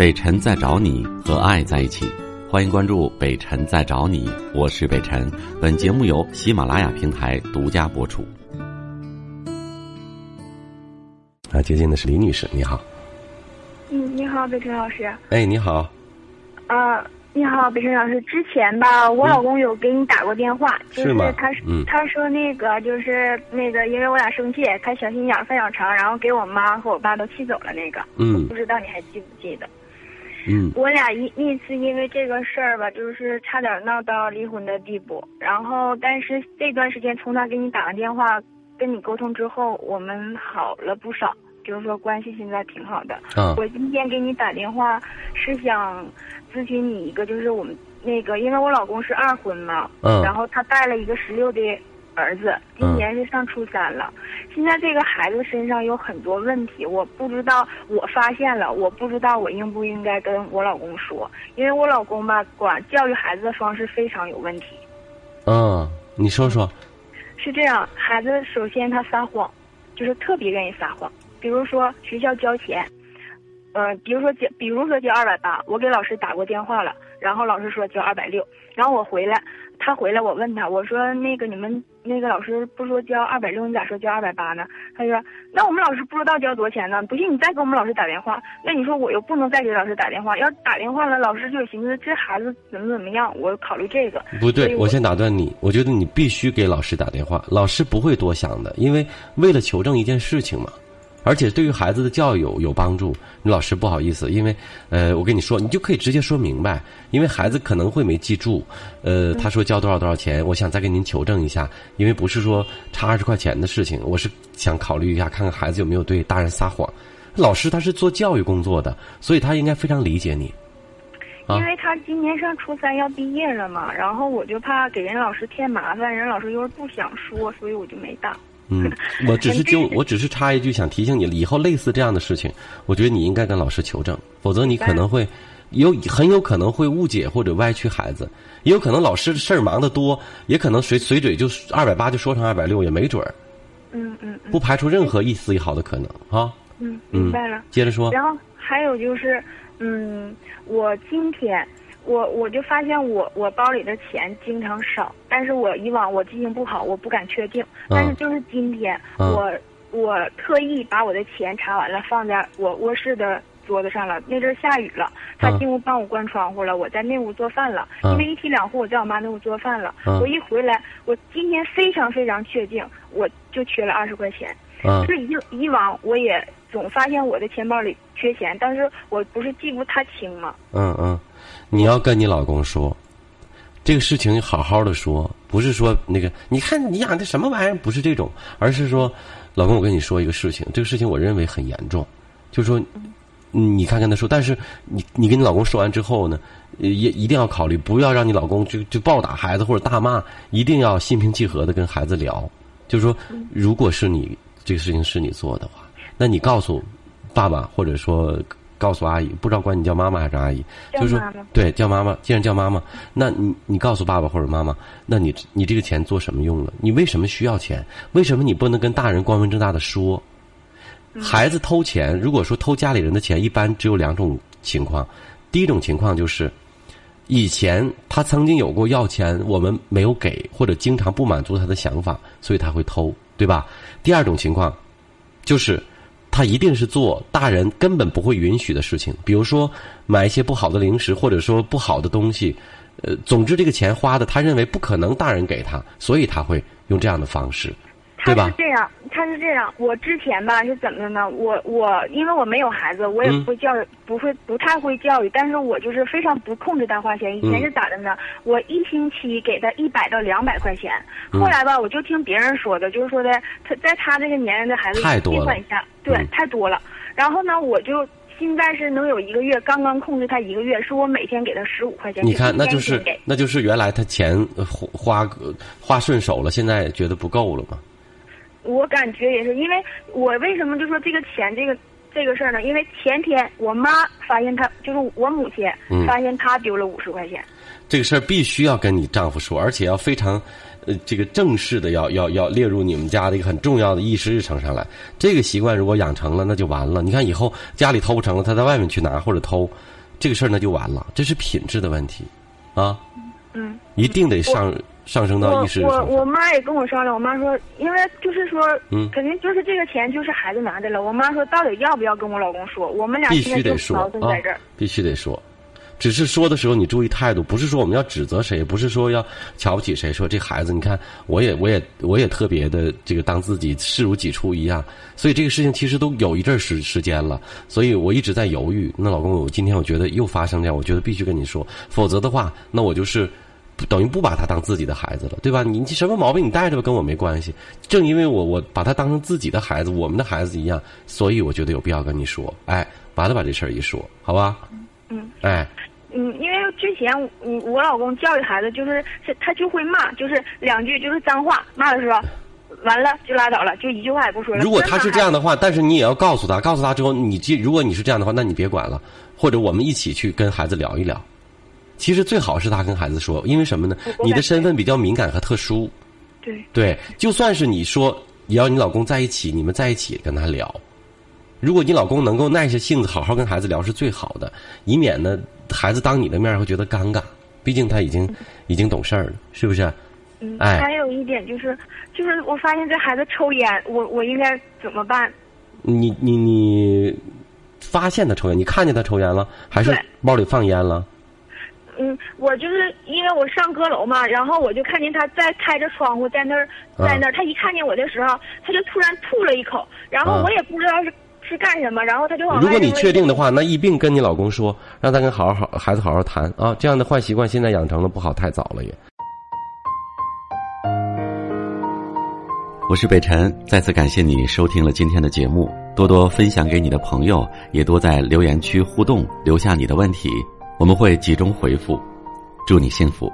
北辰在找你和爱在一起，欢迎关注北辰在找你，我是北辰。本节目由喜马拉雅平台独家播出。啊，接近的是李女士，你好。嗯，你好，北辰老师。哎，你好。啊，你好，北辰老师。之前吧，我老公有给你打过电话，就是他，嗯，他说那个就是那个，因为我俩生气，他小心眼犯小肠，然后给我妈和我爸都气走了那个。嗯。不知道你还记不记得？嗯。我俩一那次因为这个事儿吧，就是差点闹到离婚的地步。然后，但是这段时间从他给你打完电话跟你沟通之后，我们好了不少。就是说关系现在挺好的。嗯。我今天给你打电话是想咨询你一个，就是我们那个，因为我老公是二婚嘛。嗯。然后他带了一个十六的儿子，今年是上初三了。现在这个孩子身上有很多问题，我不知道，我发现了，我不知道我应不应该跟我老公说，因为我老公吧，管教育孩子的方式非常有问题。嗯，你说说。是这样，孩子首先他撒谎，就是特别愿意撒谎。比如说学校交钱，呃，比如说交，比如说交二百八，我给老师打过电话了，然后老师说交二百六，然后我回来，他回来我问他，我说那个你们那个老师不说交二百六，你咋说交二百八呢？他说那我们老师不知道交多少钱呢，不信你再给我们老师打电话。那你说我又不能再给老师打电话，要打电话了，老师就寻思这孩子怎么怎么样，我考虑这个。不对，我先打断你，我觉得你必须给老师打电话，老师不会多想的，因为为了求证一件事情嘛。而且对于孩子的教育有有帮助，你老师不好意思，因为，呃，我跟你说，你就可以直接说明白，因为孩子可能会没记住，呃，他说交多少多少钱，我想再给您求证一下，因为不是说差二十块钱的事情，我是想考虑一下，看看孩子有没有对大人撒谎。老师他是做教育工作的，所以他应该非常理解你。因为他今年上初三要毕业了嘛，然后我就怕给人老师添麻烦，人老师又是不想说，所以我就没打。嗯，我只是就我只是插一句，想提醒你，以后类似这样的事情，我觉得你应该跟老师求证，否则你可能会有很有可能会误解或者歪曲孩子，也有可能老师事儿忙得多，也可能随随嘴就二百八就说成二百六，也没准儿。嗯嗯。不排除任何一丝一毫的可能啊。嗯，明白了。接着说。然后还有就是，嗯，我今天。我我就发现我我包里的钱经常少，但是我以往我记性不好，我不敢确定。但是就是今天，我我特意把我的钱查完了，放在我卧室的桌子上了。那阵下雨了，他进屋帮我关窗户了，我在那屋做饭了。因为一梯两户，我在我妈那屋做饭了。我一回来，我今天非常非常确定，我就缺了二十块钱。是以以往我也总发现我的钱包里缺钱，但是我不是记不太清吗？嗯嗯。你要跟你老公说，这个事情好好的说，不是说那个，你看你养的什么玩意儿，不是这种，而是说，老公，我跟你说一个事情，这个事情我认为很严重，就说，你看跟他说，但是你你跟你老公说完之后呢，也一定要考虑，不要让你老公就就暴打孩子或者大骂，一定要心平气和的跟孩子聊，就是说，如果是你这个事情是你做的话，那你告诉爸爸或者说。告诉阿姨，不知道管你叫妈妈还是阿姨，就是说，对，叫妈妈。既然叫妈妈，那你你告诉爸爸或者妈妈，那你你这个钱做什么用了？你为什么需要钱？为什么你不能跟大人光明正大的说？孩子偷钱，如果说偷家里人的钱，一般只有两种情况。第一种情况就是，以前他曾经有过要钱，我们没有给，或者经常不满足他的想法，所以他会偷，对吧？第二种情况，就是。他一定是做大人根本不会允许的事情，比如说买一些不好的零食，或者说不好的东西，呃，总之这个钱花的，他认为不可能大人给他，所以他会用这样的方式。他是这样，他是这样。我之前吧是怎么的呢？我我因为我没有孩子，我也不会教育，不会不太会教育。但是我就是非常不控制他花钱。以前是咋的呢？我一星期给他一百到两百块钱。后来吧，我就听别人说的，就是说的他在他这个年龄的孩子计算一下，对，太多了。然后呢，我就现在是能有一个月，刚刚控制他一个月，是我每天给他十五块钱。你看，那就是那就是原来他钱花花顺手了，现在觉得不够了吗？我感觉也是，因为我为什么就说这个钱这个这个事儿呢？因为前天我妈发现她就是我母亲发现她丢了五十块钱。这个事儿必须要跟你丈夫说，而且要非常呃这个正式的要要要列入你们家的一个很重要的议事日程上来。这个习惯如果养成了，那就完了。你看以后家里偷不成了，他在外面去拿或者偷，这个事儿那就完了。这是品质的问题，啊，嗯，一定得上上升到我议事日我我。妈也跟我商量，我妈说，因为就是说，嗯肯定就是这个钱就是孩子拿的了。我妈说，到底要不要跟我老公说？我们俩必须得说啊矛盾在这儿。，必须得说。只是说的时候你注意态度，不是说我们要指责谁，不是说要瞧不起谁。说这孩子，你看，我也我也我也特别的这个当自己视如己出一样。所以这个事情其实都有一阵儿时时间了，所以我一直在犹豫。那老公，我今天我觉得又发生这样，我觉得必须跟你说，否则的话，那我就是等于不把他当自己的孩子了，对吧？你你什么毛病你带着吧，跟我没关系。正因为我我把他当成自己的孩子，我们的孩子一样，所以我觉得有必要跟你说，哎，完了把这事儿一说，好吧？嗯，哎，嗯，因为之前我我老公教育孩子，就是是他就会骂，就是两句就是脏话，骂的时候，完了就拉倒了，就一句话也不说了。如果他是这样的话，但是你也要告诉他，告诉他之后，你既如果你是这样的话，那你别管了，或者我们一起去跟孩子聊一聊。其实最好是他跟孩子说，因为什么呢？你的身份比较敏感和特殊，对，对，就算是你说也要你老公在一起，你们在一起跟他聊。如果你老公能够耐下性子，好好跟孩子聊是最好的，以免呢孩子当你的面会觉得尴尬。毕竟他已经已经懂事儿了，是不是？嗯，哎还有一点就是，就是我发现这孩子抽烟，我我应该怎么办？你你你发现他抽烟，你看见他抽烟了，还是包里放烟了？嗯，我就是因为我上阁楼嘛，然后我就看见他在开着窗户在那儿，啊在那儿。他一看见我的时候，他就突然吐了一口，然后啊我也不知道是是干什么，然后他就往外如果你确定的话，那一并跟你老公说，让他跟好好好孩子好好谈啊。这样的坏习惯现在养成了，不好太早了也。我是北辰，再次感谢你收听了今天的节目，多多分享给你的朋友，也多在留言区互动，留下你的问题，我们会集中回复。祝你幸福。